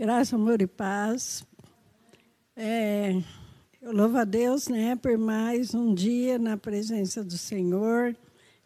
Graça, amor e paz. É, eu louvo a Deus né, por mais um dia na presença do Senhor.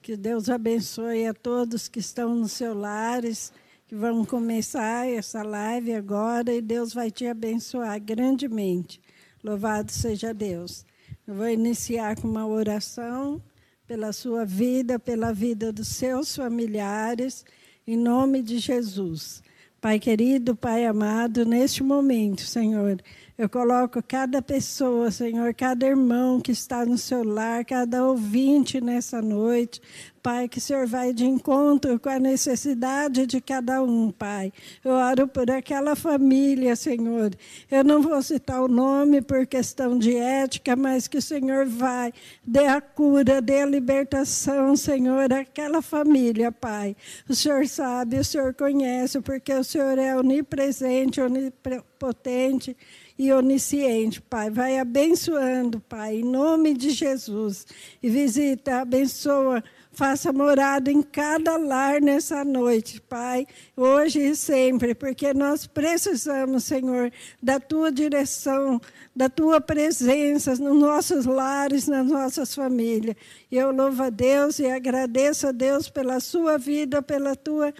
Que Deus abençoe a todos que estão nos seus lares, que vão começar essa live agora e Deus vai te abençoar grandemente. Louvado seja Deus. Eu vou iniciar com uma oração pela sua vida, pela vida dos seus familiares, em nome de Jesus. Pai querido, Pai amado, neste momento, Senhor, eu coloco cada pessoa, Senhor, cada irmão que está no seu lar, cada ouvinte nessa noite, Pai, que o Senhor vai de encontro com a necessidade de cada um, Pai. Eu oro por aquela família, Senhor. Eu não vou citar o nome por questão de ética, mas que o Senhor vai, dê a cura, dê a libertação, Senhor, àquela família, Pai. O Senhor sabe, o Senhor conhece, porque o Senhor é onipresente, onipotente e onisciente, Pai. Vai abençoando, Pai, em nome de Jesus. E visita, abençoa Faça morada em cada lar nessa noite, Pai, hoje e sempre, porque nós precisamos, Senhor, da tua direção, da tua presença nos nossos lares, nas nossas famílias. Eu louvo a Deus e agradeço a Deus pela sua vida, pela tua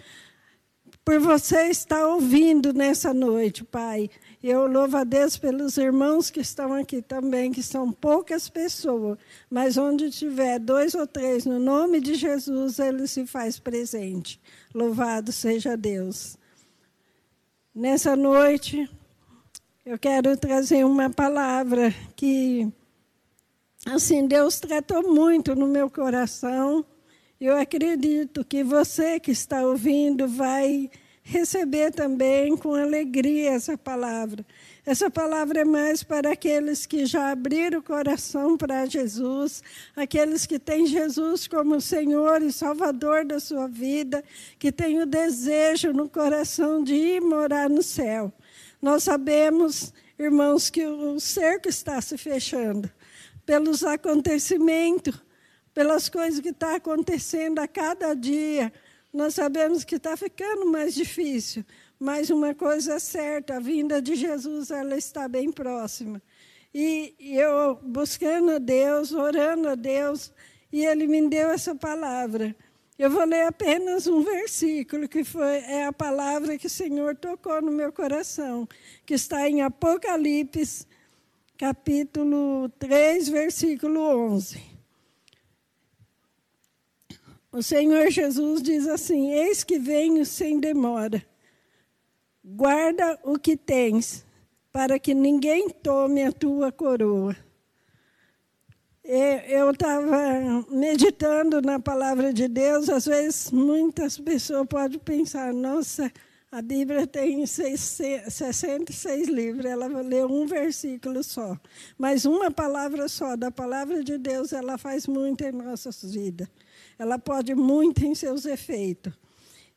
por você estar ouvindo nessa noite, Pai. Eu louvo a Deus pelos irmãos que estão aqui também, que são poucas pessoas, mas onde tiver dois ou três, no nome de Jesus, ele se faz presente. Louvado seja Deus. Nessa noite, eu quero trazer uma palavra que, assim, Deus tratou muito no meu coração. Eu acredito que você que está ouvindo vai receber também com alegria essa palavra. Essa palavra é mais para aqueles que já abriram o coração para Jesus, aqueles que têm Jesus como Senhor e Salvador da sua vida, que têm o desejo no coração de ir morar no céu. Nós sabemos, irmãos, que o cerco está se fechando pelos acontecimentos, pelas coisas que estão tá acontecendo a cada dia nós sabemos que está ficando mais difícil, mas uma coisa é certa: a vinda de Jesus ela está bem próxima. E eu buscando a Deus, orando a Deus, e Ele me deu essa palavra. Eu vou ler apenas um versículo, que foi, é a palavra que o Senhor tocou no meu coração, que está em Apocalipse, capítulo 3, versículo 11. O Senhor Jesus diz assim: Eis que venho sem demora. Guarda o que tens, para que ninguém tome a tua coroa. Eu estava meditando na palavra de Deus. Às vezes, muitas pessoas podem pensar: nossa, a Bíblia tem 66 livros, ela lê um versículo só. Mas uma palavra só da palavra de Deus, ela faz muito em nossas vidas ela pode muito em seus efeitos.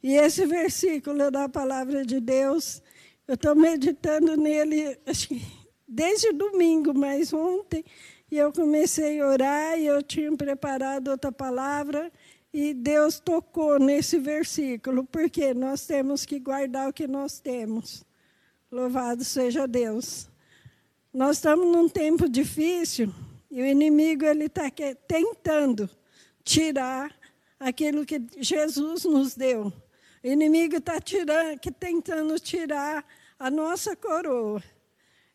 E esse versículo da palavra de Deus, eu estou meditando nele que desde domingo, mas ontem, e eu comecei a orar e eu tinha preparado outra palavra e Deus tocou nesse versículo, porque nós temos que guardar o que nós temos. Louvado seja Deus. Nós estamos num tempo difícil e o inimigo ele está tentando tirar aquilo que Jesus nos deu. O inimigo está tirando, que tentando tirar a nossa coroa.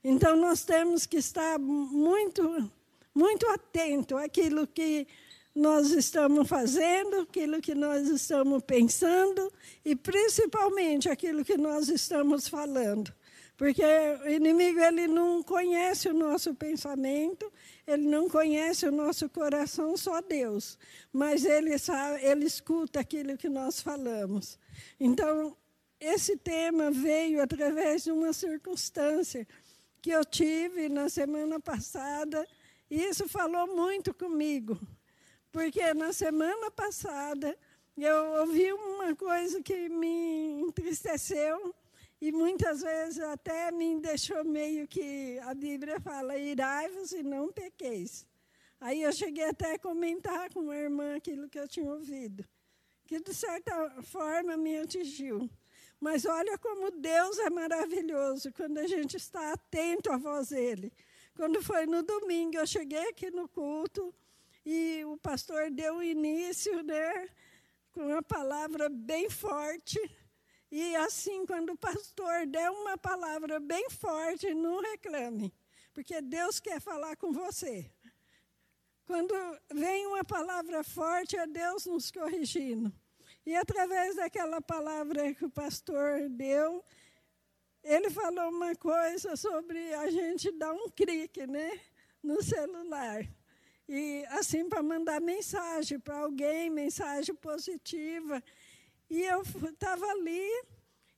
Então nós temos que estar muito, muito atento àquilo que nós estamos fazendo, aquilo que nós estamos pensando e principalmente aquilo que nós estamos falando. Porque o inimigo ele não conhece o nosso pensamento, ele não conhece o nosso coração, só Deus. Mas ele, sabe, ele escuta aquilo que nós falamos. Então, esse tema veio através de uma circunstância que eu tive na semana passada, e isso falou muito comigo. Porque na semana passada eu ouvi uma coisa que me entristeceu e muitas vezes até me deixou meio que a Bíblia fala: irai-vos e não pequeis. Aí eu cheguei até a comentar com uma irmã aquilo que eu tinha ouvido, que de certa forma me atingiu. Mas olha como Deus é maravilhoso quando a gente está atento à voz dele. Quando foi no domingo, eu cheguei aqui no culto e o pastor deu início, né, com uma palavra bem forte. E assim, quando o pastor der uma palavra bem forte, não reclame, porque Deus quer falar com você. Quando vem uma palavra forte, é Deus nos corrigindo. E através daquela palavra que o pastor deu, ele falou uma coisa sobre a gente dar um clique né, no celular. E assim, para mandar mensagem para alguém, mensagem positiva. E eu estava ali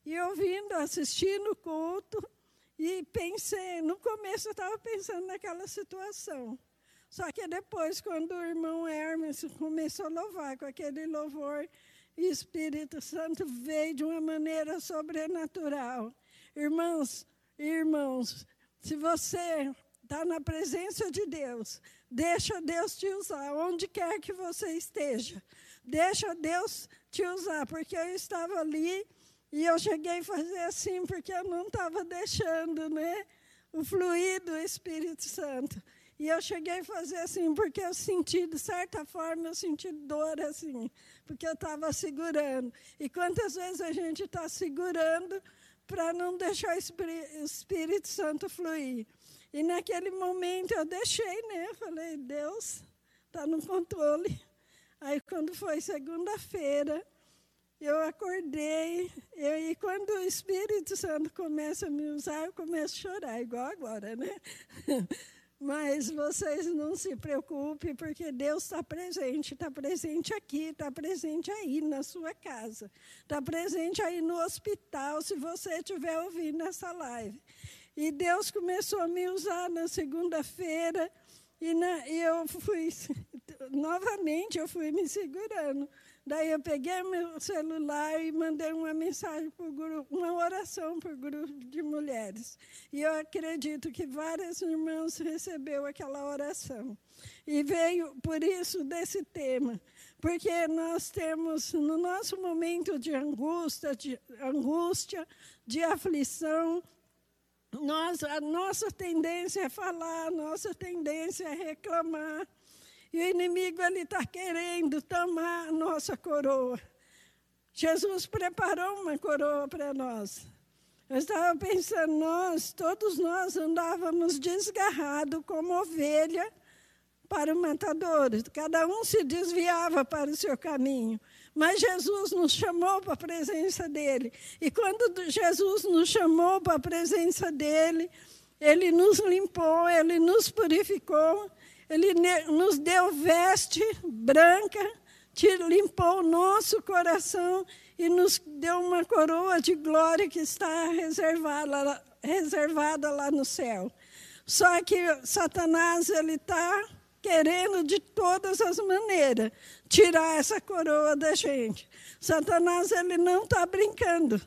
e ouvindo, assistindo o culto, e pensei, no começo eu estava pensando naquela situação. Só que depois, quando o irmão Hermes começou a louvar com aquele louvor o Espírito Santo veio de uma maneira sobrenatural. Irmãos, irmãos, se você está na presença de Deus, deixa Deus te usar, onde quer que você esteja. Deixa Deus te usar, porque eu estava ali e eu cheguei a fazer assim, porque eu não estava deixando né, o fluir do Espírito Santo. E eu cheguei a fazer assim, porque eu senti, de certa forma, eu senti dor assim, porque eu estava segurando. E quantas vezes a gente está segurando para não deixar o Espírito Santo fluir? E naquele momento eu deixei, né? Eu falei, Deus está no controle. Aí quando foi segunda-feira, eu acordei, eu, e quando o Espírito Santo começa a me usar, eu começo a chorar, igual agora, né? Mas vocês não se preocupem, porque Deus está presente, está presente aqui, está presente aí na sua casa, está presente aí no hospital, se você estiver ouvindo essa live. E Deus começou a me usar na segunda-feira, e, e eu fui, novamente, eu fui me segurando. Daí eu peguei meu celular e mandei uma mensagem para o grupo, uma oração para o grupo de mulheres. E eu acredito que várias irmãs recebeu aquela oração. E veio por isso desse tema, porque nós temos no nosso momento de angústia, de angústia, de aflição, nós, a nossa tendência é falar, a nossa tendência é reclamar. E o inimigo ele está querendo tomar a nossa coroa. Jesus preparou uma coroa para nós. Eu estava pensando, nós, todos nós andávamos desgarrados como ovelha para o matador. Cada um se desviava para o seu caminho. Mas Jesus nos chamou para a presença dele. E quando Jesus nos chamou para a presença dele, ele nos limpou, ele nos purificou ele nos deu veste branca, limpou o nosso coração e nos deu uma coroa de glória que está reservada, reservada lá no céu. Só que Satanás ele está querendo de todas as maneiras tirar essa coroa da gente. Satanás ele não está brincando.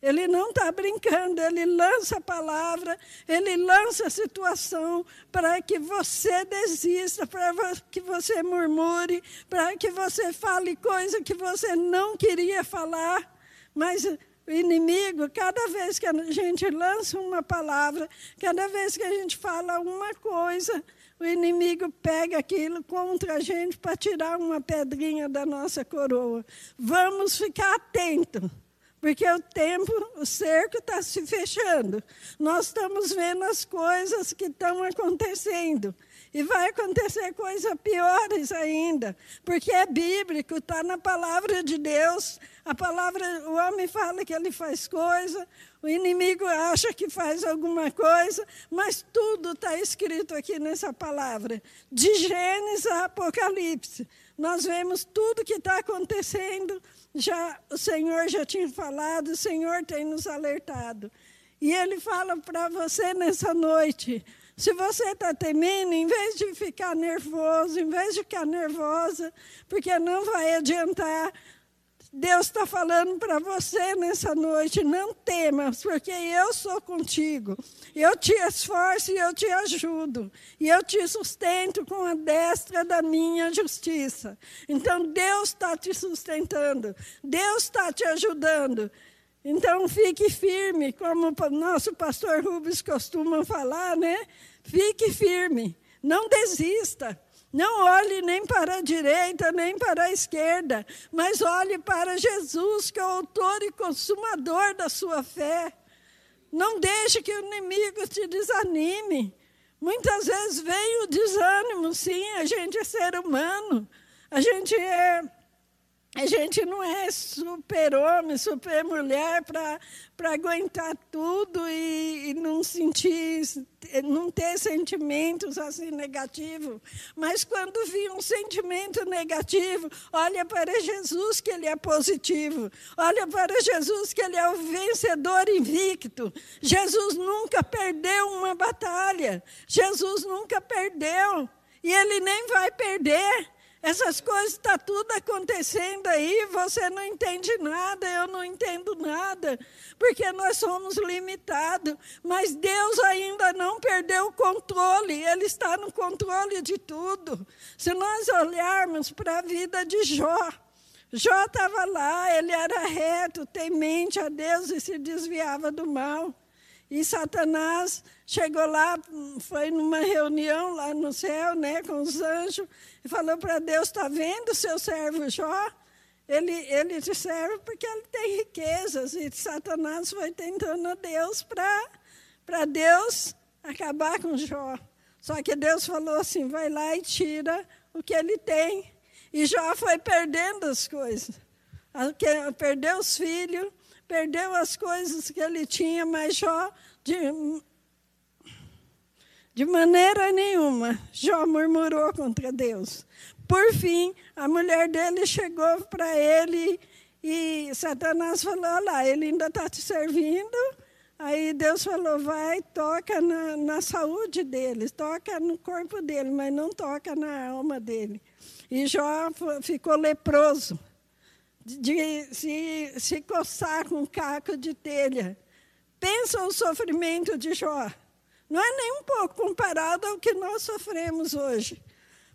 Ele não está brincando, ele lança a palavra, ele lança a situação para que você desista, para que você murmure, para que você fale coisa que você não queria falar. Mas o inimigo, cada vez que a gente lança uma palavra, cada vez que a gente fala uma coisa, o inimigo pega aquilo contra a gente para tirar uma pedrinha da nossa coroa. Vamos ficar atentos. Porque o tempo, o cerco está se fechando. Nós estamos vendo as coisas que estão acontecendo. E vai acontecer coisas piores ainda, porque é bíblico, está na palavra de Deus. A palavra, o homem fala que ele faz coisa, o inimigo acha que faz alguma coisa, mas tudo está escrito aqui nessa palavra. De Gênesis a Apocalipse, nós vemos tudo que está acontecendo já o Senhor já tinha falado, o Senhor tem nos alertado. E Ele fala para você nessa noite: se você está temendo, em vez de ficar nervoso, em vez de ficar nervosa, porque não vai adiantar, Deus está falando para você nessa noite: não temas, porque eu sou contigo. Eu te esforço e eu te ajudo. E eu te sustento com a destra da minha justiça. Então Deus está te sustentando, Deus está te ajudando. Então, fique firme, como o nosso pastor Rubens costuma falar, né? Fique firme, não desista. Não olhe nem para a direita, nem para a esquerda, mas olhe para Jesus, que é o autor e consumador da sua fé. Não deixe que o inimigo te desanime. Muitas vezes vem o desânimo, sim, a gente é ser humano, a gente é a gente não é super-homem, super-mulher para aguentar tudo e, e, não sentir, não ter sentimentos assim negativos. Mas quando vir um sentimento negativo, olha para Jesus que ele é positivo. Olha para Jesus que ele é o vencedor invicto. Jesus nunca perdeu uma batalha. Jesus nunca perdeu. E ele nem vai perder. Essas coisas estão tá tudo acontecendo aí, você não entende nada, eu não entendo nada, porque nós somos limitados. Mas Deus ainda não perdeu o controle, Ele está no controle de tudo. Se nós olharmos para a vida de Jó, Jó estava lá, ele era reto, temente a Deus e se desviava do mal. E Satanás chegou lá, foi numa reunião lá no céu, né, com os anjos, e falou para Deus: está vendo seu servo Jó? Ele, ele te serve porque ele tem riquezas. E Satanás foi tentando a Deus para Deus acabar com Jó. Só que Deus falou assim: vai lá e tira o que ele tem. E Jó foi perdendo as coisas. Perdeu os filhos, perdeu as coisas que ele tinha, mas Jó, de, de maneira nenhuma, Jó murmurou contra Deus. Por fim, a mulher dele chegou para ele e Satanás falou: Olha lá, ele ainda está te servindo. Aí Deus falou: vai, toca na, na, saúde dele, toca no corpo dele, mas não toca na alma dele. E Jó ficou leproso de se, se coçar com um caco de telha. Pensa o sofrimento de Jó. Não é nem um pouco comparado ao que nós sofremos hoje.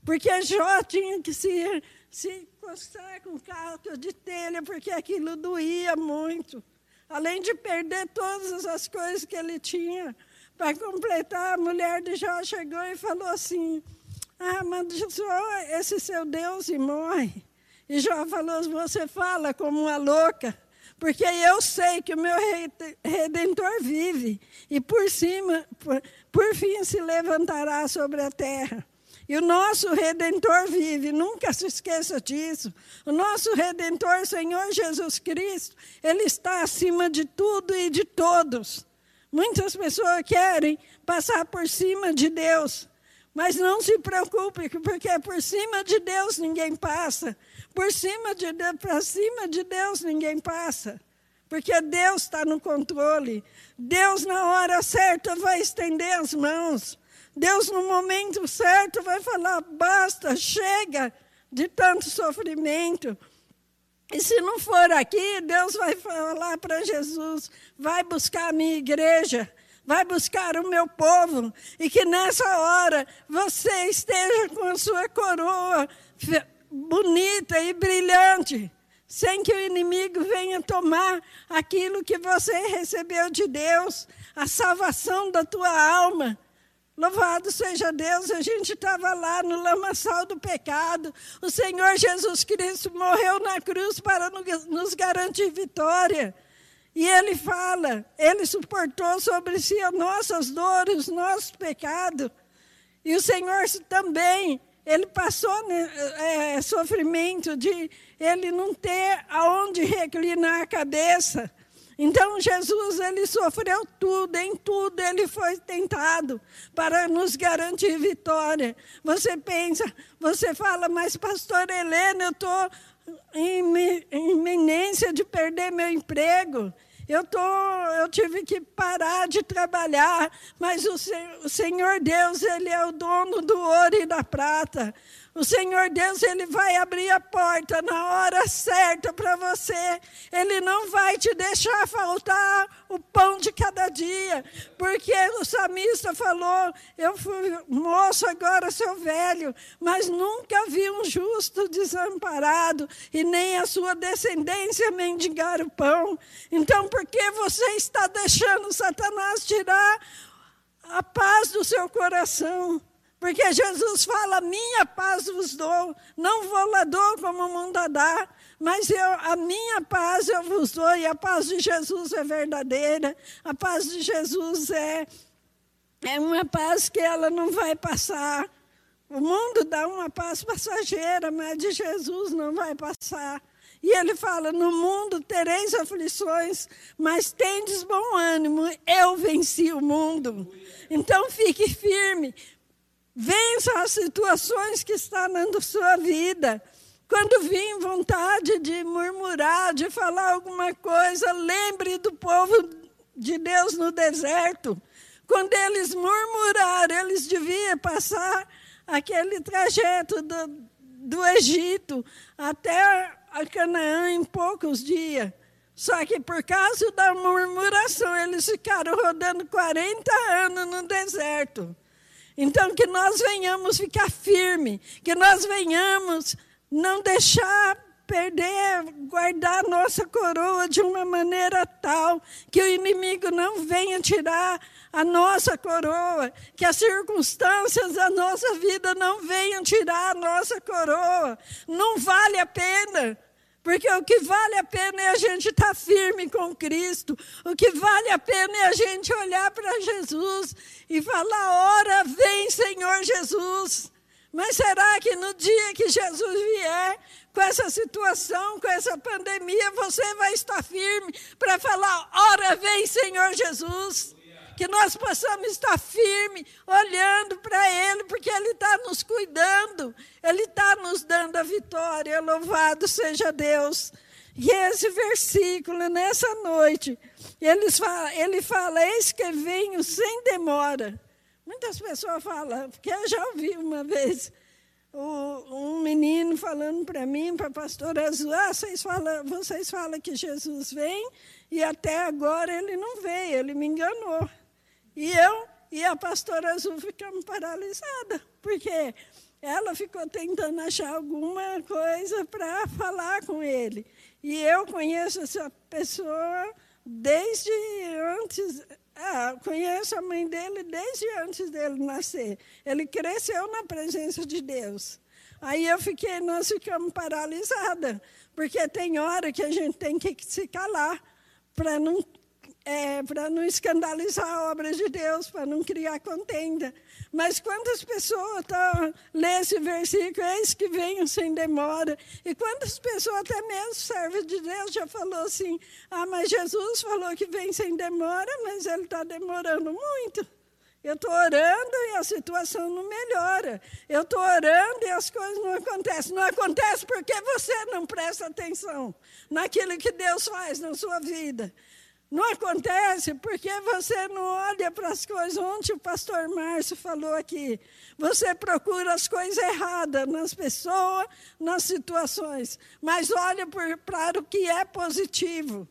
Porque Jó tinha que se, se coçar com caco de telha, porque aquilo doía muito. Além de perder todas as coisas que ele tinha. Para completar, a mulher de Jó chegou e falou assim: Ah, mas Jó, esse seu Deus e morre. E Jó falou: Você fala como uma louca, porque eu sei que o meu redentor vive, e por cima, por, por fim, se levantará sobre a terra. E o nosso redentor vive, nunca se esqueça disso. O nosso redentor, Senhor Jesus Cristo, ele está acima de tudo e de todos. Muitas pessoas querem passar por cima de Deus, mas não se preocupe, porque por cima de Deus ninguém passa. Por cima de Deus, para cima de Deus ninguém passa. Porque Deus está no controle. Deus, na hora certa, vai estender as mãos. Deus, no momento certo, vai falar: basta, chega de tanto sofrimento. E se não for aqui, Deus vai falar para Jesus: vai buscar a minha igreja, vai buscar o meu povo, e que nessa hora você esteja com a sua coroa bonita e brilhante, sem que o inimigo venha tomar aquilo que você recebeu de Deus, a salvação da tua alma. Louvado seja Deus, a gente estava lá no lamaçal do pecado. O Senhor Jesus Cristo morreu na cruz para nos garantir vitória. E ele fala, ele suportou sobre si as nossas dores, os nossos pecados. E o Senhor também ele passou né, é, sofrimento de ele não ter aonde reclinar a cabeça. Então Jesus ele sofreu tudo, em tudo ele foi tentado para nos garantir vitória. Você pensa, você fala, mas pastor Helena, eu estou em iminência de perder meu emprego. Eu, tô, eu tive que parar de trabalhar, mas o, o Senhor Deus, Ele é o dono do ouro e da prata. O Senhor Deus, Ele vai abrir a porta na hora certa para você. Ele não vai te deixar faltar o pão de cada dia. Porque o samista falou: Eu fui moço, agora sou velho, mas nunca vi um justo desamparado e nem a sua descendência mendigar o pão. Então, por que você está deixando Satanás tirar a paz do seu coração? Porque Jesus fala: minha paz vos dou, não vou lá dou como o mundo dá, mas eu, a minha paz eu vos dou, e a paz de Jesus é verdadeira, a paz de Jesus é, é uma paz que ela não vai passar. O mundo dá uma paz passageira, mas de Jesus não vai passar. E ele fala: No mundo tereis aflições, mas tendes bom ânimo, eu venci o mundo. Então fique firme, Vença as situações que estão na sua vida. Quando vir vontade de murmurar, de falar alguma coisa, lembre do povo de Deus no deserto. Quando eles murmuraram, eles deviam passar aquele trajeto do, do Egito até a Canaã em poucos dias. Só que por causa da murmuração, eles ficaram rodando 40 anos no deserto. Então, que nós venhamos ficar firme, que nós venhamos não deixar perder, guardar nossa coroa de uma maneira tal que o inimigo não venha tirar a nossa coroa, que as circunstâncias da nossa vida não venham tirar a nossa coroa. Não vale a pena. Porque o que vale a pena é a gente estar tá firme com Cristo. O que vale a pena é a gente olhar para Jesus e falar: ora, vem, Senhor Jesus. Mas será que no dia que Jesus vier, com essa situação, com essa pandemia, você vai estar firme para falar: ora, vem, Senhor Jesus? Que nós possamos estar firme, olhando para Ele, porque Ele está nos cuidando, Ele está nos dando a vitória. Louvado seja Deus. E esse versículo, nessa noite, ele fala, ele fala: Eis que venho sem demora. Muitas pessoas falam, porque eu já ouvi uma vez um menino falando para mim, para a pastora Azul, ah, vocês falam, vocês falam que Jesus vem e até agora ele não veio, ele me enganou. E eu e a pastora Azul ficamos paralisadas, porque ela ficou tentando achar alguma coisa para falar com ele. E eu conheço essa pessoa desde antes. Ah, conheço a mãe dele desde antes dele nascer. Ele cresceu na presença de Deus. Aí eu fiquei, nós ficamos paralisadas, porque tem hora que a gente tem que se calar para não é, para não escandalizar a obra de Deus, para não criar contenda. Mas quantas pessoas estão lê esse versículo, eis que venham sem demora. E quantas pessoas, até mesmo servos de Deus, já falou assim: ah, mas Jesus falou que vem sem demora, mas ele está demorando muito. Eu estou orando e a situação não melhora. Eu estou orando e as coisas não acontecem. Não acontece porque você não presta atenção naquilo que Deus faz na sua vida. Não acontece porque você não olha para as coisas. Ontem o pastor Márcio falou aqui. Você procura as coisas erradas nas pessoas, nas situações. Mas olha para o que é positivo.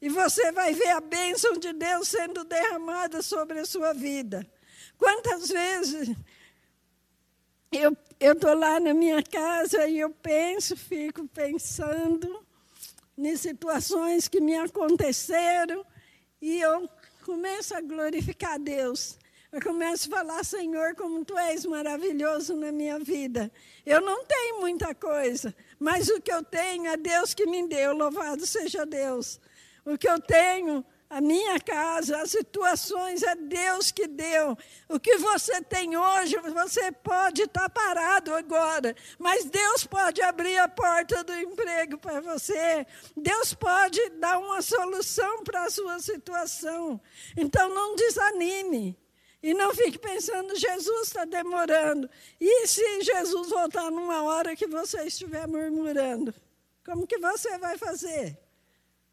E você vai ver a bênção de Deus sendo derramada sobre a sua vida. Quantas vezes eu estou lá na minha casa e eu penso, fico pensando em situações que me aconteceram e eu começo a glorificar a Deus. Eu começo a falar, Senhor, como tu és maravilhoso na minha vida. Eu não tenho muita coisa, mas o que eu tenho é Deus que me deu. Louvado seja Deus. O que eu tenho a minha casa, as situações, é Deus que deu. O que você tem hoje, você pode estar parado agora, mas Deus pode abrir a porta do emprego para você. Deus pode dar uma solução para a sua situação. Então não desanime. E não fique pensando, Jesus está demorando. E se Jesus voltar numa hora que você estiver murmurando? Como que você vai fazer?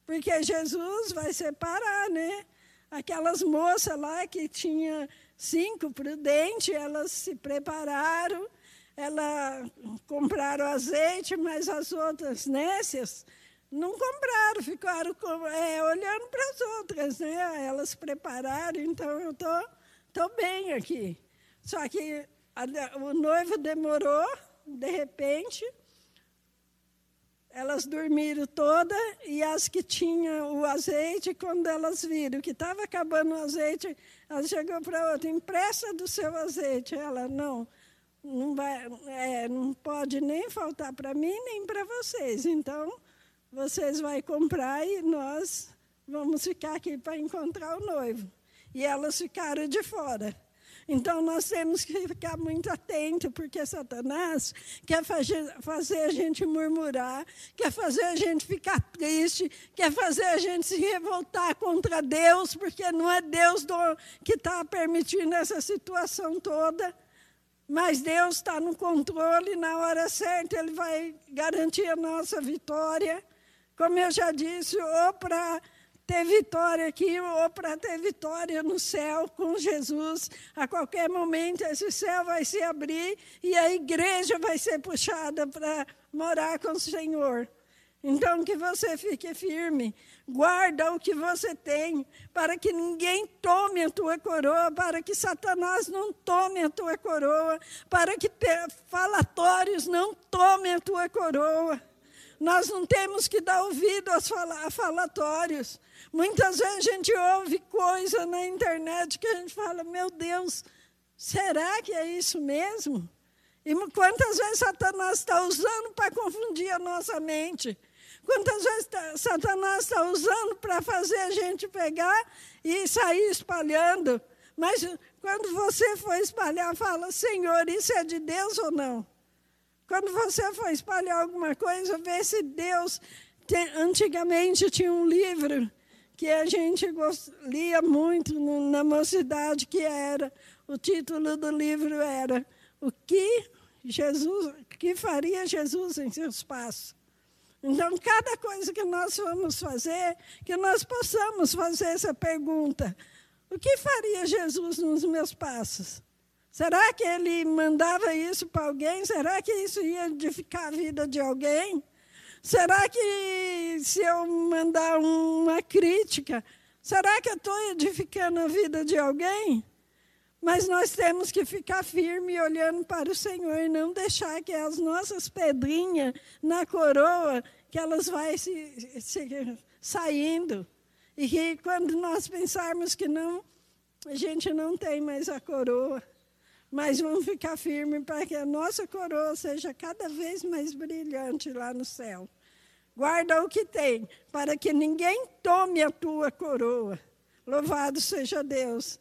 Porque Jesus vai separar, né? Aquelas moças lá que tinha cinco prudentes, elas se prepararam, ela compraram azeite, mas as outras nécias não compraram, ficaram é, olhando para as outras, né? Elas prepararam, então eu tô, tô bem aqui. Só que a, o noivo demorou, de repente, elas dormiram toda e as que tinham o azeite, quando elas viram que estava acabando o azeite, ela chegou para outra, empresta do seu azeite. Ela, não, não, vai, é, não pode nem faltar para mim nem para vocês. Então, vocês vão comprar e nós vamos ficar aqui para encontrar o noivo. E elas ficaram de fora. Então, nós temos que ficar muito atentos, porque Satanás quer fazer, a gente murmurar, quer fazer a gente ficar triste, quer fazer a gente se revoltar contra Deus, porque não é Deus que está permitindo essa situação toda. Mas Deus está no controle, na hora certa Ele vai garantir a nossa vitória. Como eu já disse, ou para ter vitória aqui, ou para ter vitória no céu com Jesus. A qualquer momento esse céu vai se abrir e a igreja vai ser puxada para morar com o Senhor. Então, que você fique firme, guarda o que você tem, para que ninguém tome a tua coroa, para que Satanás não tome a tua coroa, para que falatórios não tomem a tua coroa. Nós não temos que dar ouvido aos falatórios. Muitas vezes a gente ouve coisa na internet que a gente fala, meu Deus, será que é isso mesmo? E quantas vezes Satanás está usando para confundir a nossa mente? Quantas vezes tá, Satanás está usando para fazer a gente pegar e sair espalhando? Mas quando você for espalhar, fala, Senhor, isso é de Deus ou não? Quando você for espalhar alguma coisa, vê se Deus. Tem, antigamente tinha um livro que a gente lia muito na mocidade, que era, o título do livro era O que Jesus, que faria Jesus em seus passos? Então, cada coisa que nós vamos fazer, que nós possamos fazer essa pergunta: o que faria Jesus nos meus passos? Será que ele mandava isso para alguém? Será que isso ia edificar a vida de alguém? Será que se eu mandar uma crítica, será que eu estou edificando a vida de alguém? Mas nós temos que ficar firme olhando para o Senhor e não deixar que as nossas pedrinhas na coroa, que elas vão se, se, saindo. E que quando nós pensarmos que não, a gente não tem mais a coroa. Mas vamos ficar firmes para que a nossa coroa seja cada vez mais brilhante lá no céu. Guarda o que tem, para que ninguém tome a tua coroa. Louvado seja Deus.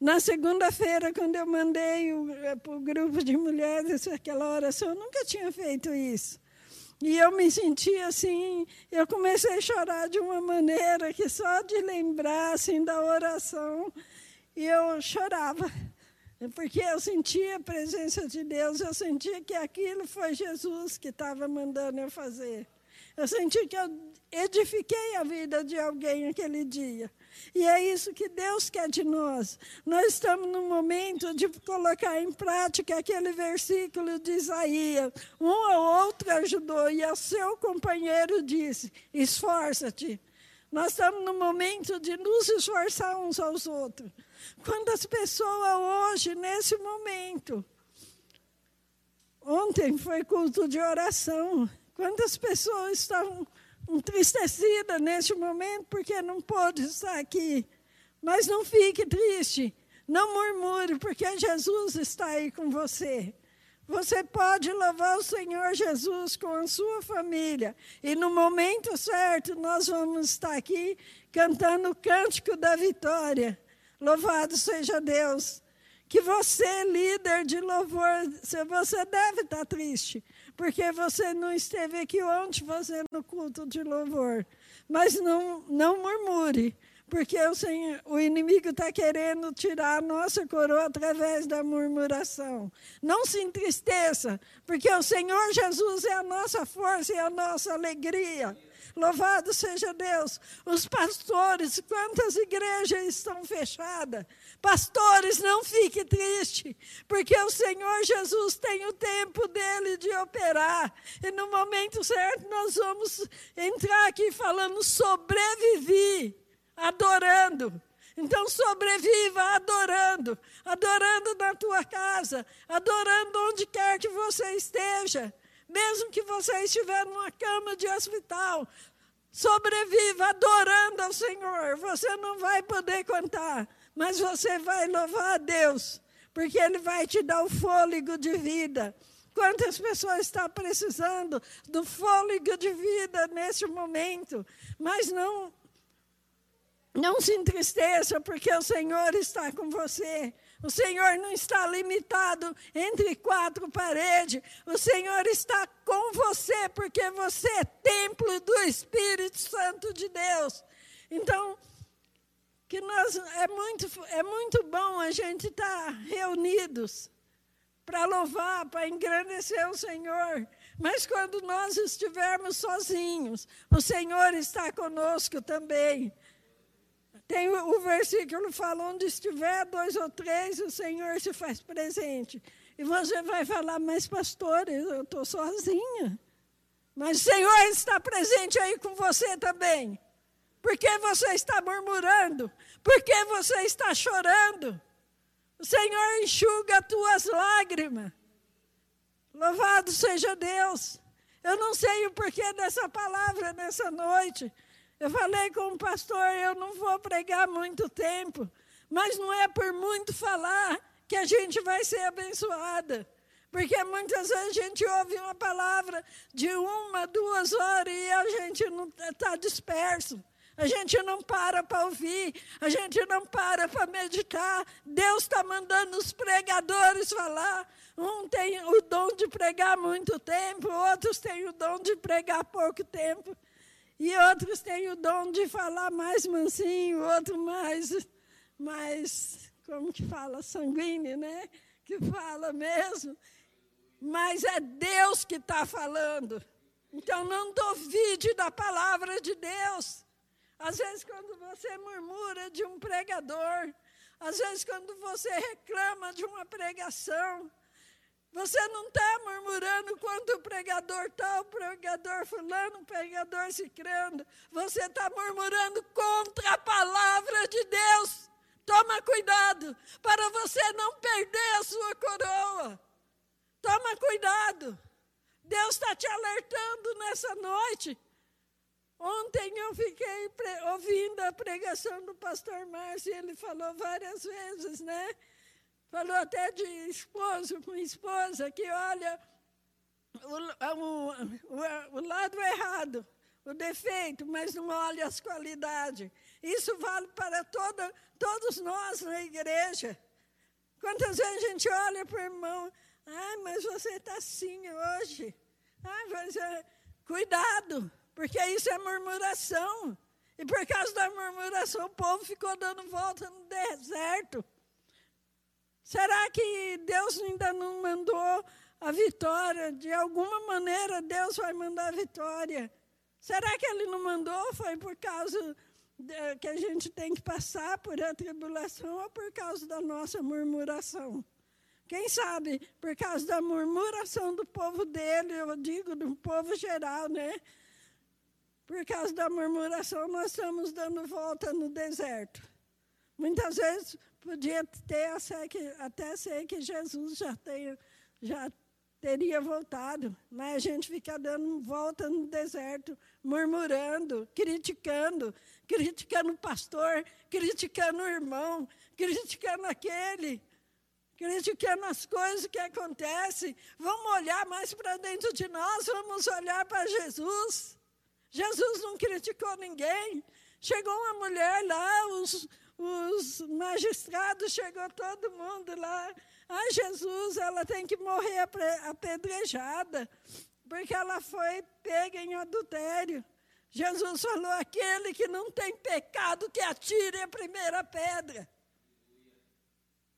Na segunda-feira, quando eu mandei eh, para o grupo de mulheres aquela oração, eu nunca tinha feito isso. E eu me senti assim, eu comecei a chorar de uma maneira que só de lembrar assim, da oração, eu chorava. Porque eu sentia a presença de Deus, eu sentia que aquilo foi Jesus que estava mandando eu fazer. Eu senti que eu edifiquei a vida de alguém aquele dia. E é isso que Deus quer de nós. Nós estamos no momento de colocar em prática aquele versículo de Isaías. Um ou outro ajudou e o seu companheiro disse: esforça-te. Nós estamos no momento de nos esforçar uns aos outros. Quantas pessoas hoje, nesse momento, ontem foi culto de oração, quantas pessoas estavam entristecida neste momento porque não pôde estar aqui. Mas não fique triste, não murmure, porque Jesus está aí com você. Você pode louvar o Senhor Jesus com a sua família. E no momento certo, nós vamos estar aqui cantando o cântico da vitória. Louvado seja Deus. Que você, líder de louvor, você deve estar triste, porque você não esteve aqui ontem fazendo culto de louvor. Mas não, não murmure, porque o, Senhor, o inimigo está querendo tirar a nossa coroa através da murmuração. Não se entristeça, porque o Senhor Jesus é a nossa força e a nossa alegria. Louvado seja Deus. Os pastores, quantas igrejas estão fechadas? Pastores, não fique triste, porque o Senhor Jesus tem o tempo dele de operar. E no momento certo nós vamos entrar aqui falando sobrevivi, adorando. Então sobreviva adorando, adorando na tua casa, adorando onde quer que você esteja. Mesmo que você estiver numa cama de hospital, sobreviva adorando ao Senhor. Você não vai poder contar, mas você vai louvar a Deus, porque Ele vai te dar o fôlego de vida. Quantas pessoas estão precisando do fôlego de vida neste momento, mas não não se entristeça, porque o Senhor está com você. O Senhor não está limitado entre quatro paredes. O Senhor está com você, porque você é templo do Espírito Santo de Deus. Então, que nós é muito é muito bom a gente estar tá reunidos para louvar, para engrandecer o Senhor. Mas quando nós estivermos sozinhos, o Senhor está conosco também. Tem o, versículo fala: onde estiver dois ou três, o Senhor se faz presente. E você vai falar, mas pastor, eu estou sozinha. Mas o Senhor está presente aí com você também. Por que você está murmurando? Por que você está chorando? O Senhor enxuga as tuas lágrimas. Louvado seja Deus. Eu não sei o porquê dessa palavra nessa noite. Eu falei com o pastor, eu não vou pregar muito tempo, mas não é por muito falar que a gente vai ser abençoada. Porque muitas vezes a gente ouve uma palavra de uma, duas horas e a gente está disperso. A gente não para para ouvir, a gente não para para meditar. Deus está mandando os pregadores falar. Um tem o dom de pregar muito tempo, outros têm o dom de pregar pouco tempo. E outros têm o dom de falar mais mansinho, outro mais, mais, como que fala, sanguíneo, né? Que fala mesmo. Mas é Deus que está falando. Então não duvide da palavra de Deus. Às vezes, quando você murmura de um pregador, às vezes, quando você reclama de uma pregação, você não está murmurando quanto o pregador tal, o pregador fulano, o pregador cicrando. Você está murmurando contra a palavra de Deus. Toma cuidado para você não perder a sua coroa. Toma cuidado. Deus está te alertando nessa noite. Ontem eu fiquei ouvindo a pregação do pastor Márcio, ele falou várias vezes, né? Falou até de esposo com esposa, que olha o, o, o, o lado errado, o defeito, mas não olha as qualidades. Isso vale para toda, todos nós na igreja. Quantas vezes a gente olha para o irmão, mas você está assim hoje. Mas é, cuidado, porque isso é murmuração. E por causa da murmuração, o povo ficou dando volta no deserto. Será que Deus ainda não mandou a vitória? De alguma maneira, Deus vai mandar a vitória. Será que Ele não mandou? Foi por causa que a gente tem que passar por a tribulação ou por causa da nossa murmuração? Quem sabe, por causa da murmuração do povo dele, eu digo do povo geral, né? Por causa da murmuração, nós estamos dando volta no deserto. Muitas vezes podia ter até ser que Jesus já, tenha, já teria voltado, mas a gente fica dando volta no deserto, murmurando, criticando, criticando o pastor, criticando o irmão, criticando aquele, criticando as coisas que acontecem. Vamos olhar mais para dentro de nós, vamos olhar para Jesus. Jesus não criticou ninguém. Chegou uma mulher lá, os, os magistrados, chegou todo mundo lá. Ah, Jesus, ela tem que morrer apedrejada, porque ela foi pega em adultério. Jesus falou: aquele que não tem pecado, que atire a primeira pedra.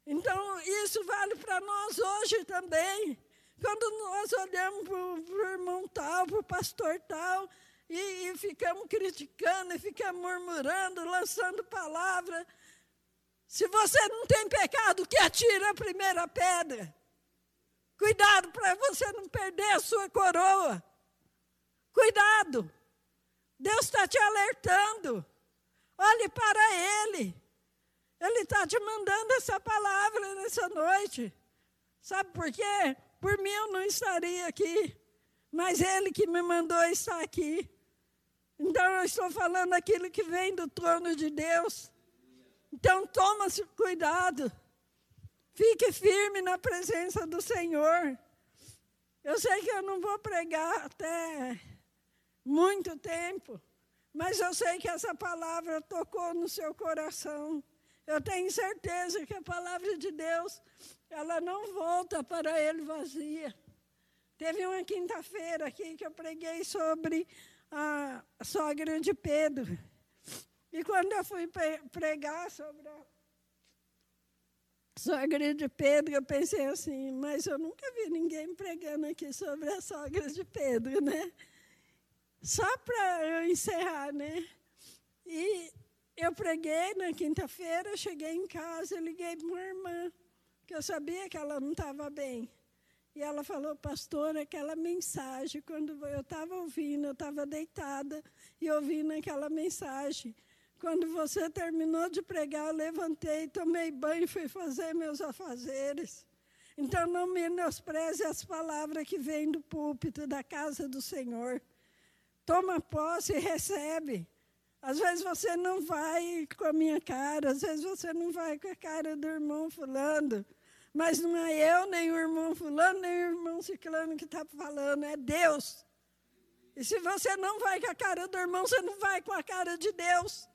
Então, isso vale para nós hoje também. Quando nós olhamos para o irmão tal, para o pastor tal, e, e ficamos criticando, e ficamos murmurando, lançando palavra. Se você não tem pecado, que atire a primeira pedra. Cuidado para você não perder a sua coroa. Cuidado. Deus está te alertando. Olhe para Ele. Ele está te mandando essa palavra nessa noite. Sabe por quê? Por mim eu não estaria aqui. Mas Ele que me mandou estar aqui. Então eu estou falando aquilo que vem do trono de Deus. Então toma cuidado. Fique firme na presença do Senhor. Eu sei que eu não vou pregar até muito tempo, mas eu sei que essa palavra tocou no seu coração. Eu tenho certeza que a palavra de Deus, ela não volta para ele vazia. Teve uma quinta-feira aqui que eu preguei sobre a sogra de Pedro. E quando eu fui pregar sobre a sogra de Pedro, eu pensei assim, mas eu nunca vi ninguém pregando aqui sobre a sogra de Pedro, né? Só para eu encerrar, né? E eu preguei na quinta-feira, cheguei em casa, liguei para uma irmã, que eu sabia que ela não estava bem. E ela falou, pastor, aquela mensagem, quando eu estava ouvindo, eu estava deitada e ouvindo aquela mensagem. Quando você terminou de pregar, eu levantei, tomei banho e fui fazer meus afazeres. Então, não menospreze as palavras que vêm do púlpito, da casa do Senhor. Toma posse e recebe. Às vezes você não vai com a minha cara, às vezes você não vai com a cara do irmão fulano. Mas não é eu, nem o irmão fulano, nem o irmão ciclano que está falando, é Deus. E se você não vai com a cara do irmão, você não vai com a cara de Deus.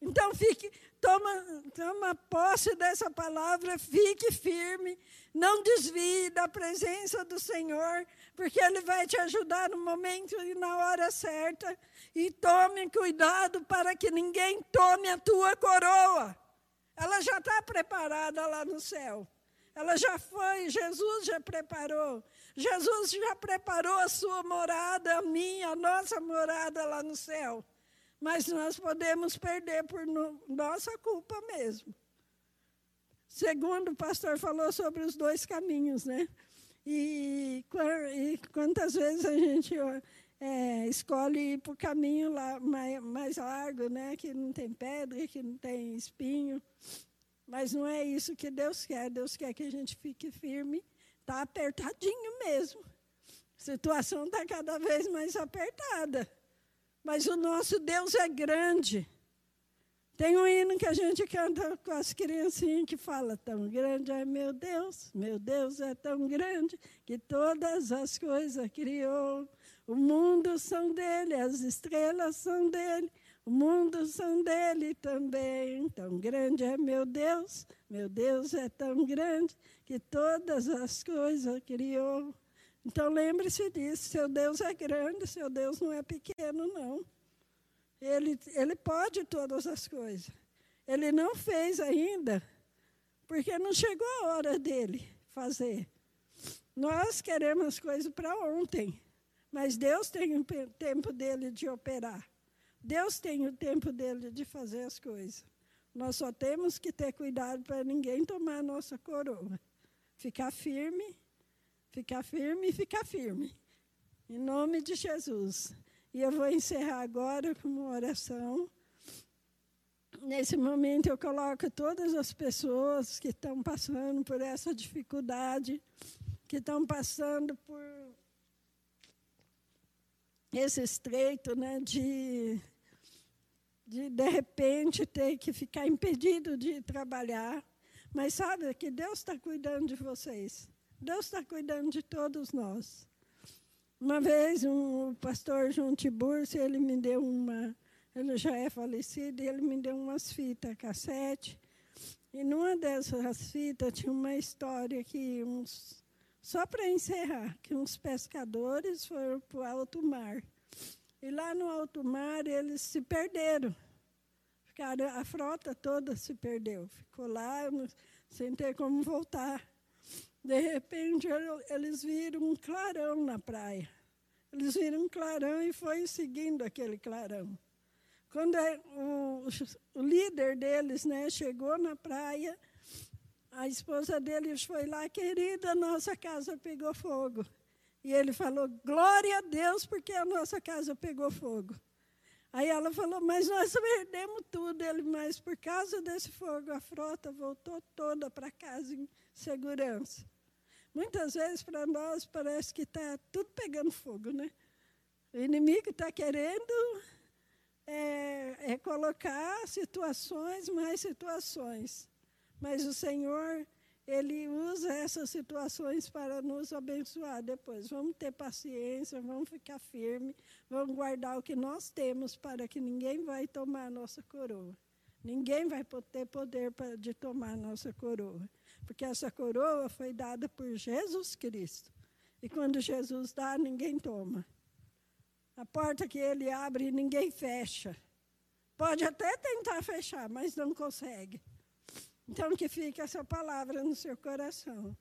Então fique, toma, toma posse dessa palavra, fique firme, não desvie da presença do Senhor, porque Ele vai te ajudar no momento e na hora certa. E tome cuidado para que ninguém tome a tua coroa. Ela já está preparada lá no céu. Ela já foi, Jesus já preparou. Jesus já preparou a sua morada, a minha, a nossa morada lá no céu mas nós podemos perder por no, nossa culpa mesmo. Segundo o pastor falou sobre os dois caminhos, né? E, e quantas vezes a gente é, escolhe ir para o caminho lá, mais, mais largo, né? Que não tem pedra, que não tem espinho. Mas não é isso que Deus quer. Deus quer que a gente fique firme. Está apertadinho mesmo. A situação está cada vez mais apertada. Mas o nosso Deus é grande. Tem um hino que a gente canta com as criancinhas que fala: Tão grande é meu Deus, meu Deus é tão grande que todas as coisas criou. O mundo são dele, as estrelas são dele, o mundo são dele também. Tão grande é meu Deus, meu Deus é tão grande que todas as coisas criou. Então lembre-se disso, seu Deus é grande, seu Deus não é pequeno, não. Ele, ele pode todas as coisas. Ele não fez ainda, porque não chegou a hora dele fazer. Nós queremos as coisas para ontem, mas Deus tem o tempo dele de operar. Deus tem o tempo dele de fazer as coisas. Nós só temos que ter cuidado para ninguém tomar a nossa coroa. Ficar firme Ficar firme ficar firme. Em nome de Jesus. E eu vou encerrar agora com uma oração. Nesse momento eu coloco todas as pessoas que estão passando por essa dificuldade, que estão passando por esse estreito né, de, de, de repente, ter que ficar impedido de trabalhar. Mas sabe que Deus está cuidando de vocês. Deus está cuidando de todos nós. Uma vez, um pastor João Tiburcio, ele me deu uma. Ele já é falecido, e ele me deu umas fitas cassete. E numa dessas fitas tinha uma história que uns. Só para encerrar, que uns pescadores foram para o alto mar. E lá no alto mar eles se perderam. Ficaram, a frota toda se perdeu. Ficou lá sem ter como voltar. De repente eles viram um clarão na praia. Eles viram um clarão e foi seguindo aquele clarão. Quando é, o, o líder deles né, chegou na praia, a esposa deles foi lá, querida, nossa casa pegou fogo. E ele falou, glória a Deus, porque a nossa casa pegou fogo. Aí ela falou, mas nós perdemos tudo. Ele, mas por causa desse fogo, a frota voltou toda para casa em segurança. Muitas vezes para nós parece que está tudo pegando fogo, né? O inimigo está querendo é, é colocar situações, mais situações. Mas o Senhor ele usa essas situações para nos abençoar depois. Vamos ter paciência, vamos ficar firme, vamos guardar o que nós temos para que ninguém vai tomar a nossa coroa. Ninguém vai ter poder de tomar a nossa coroa. Porque essa coroa foi dada por Jesus Cristo. E quando Jesus dá, ninguém toma. A porta que ele abre, ninguém fecha. Pode até tentar fechar, mas não consegue. Então, que fique essa palavra no seu coração.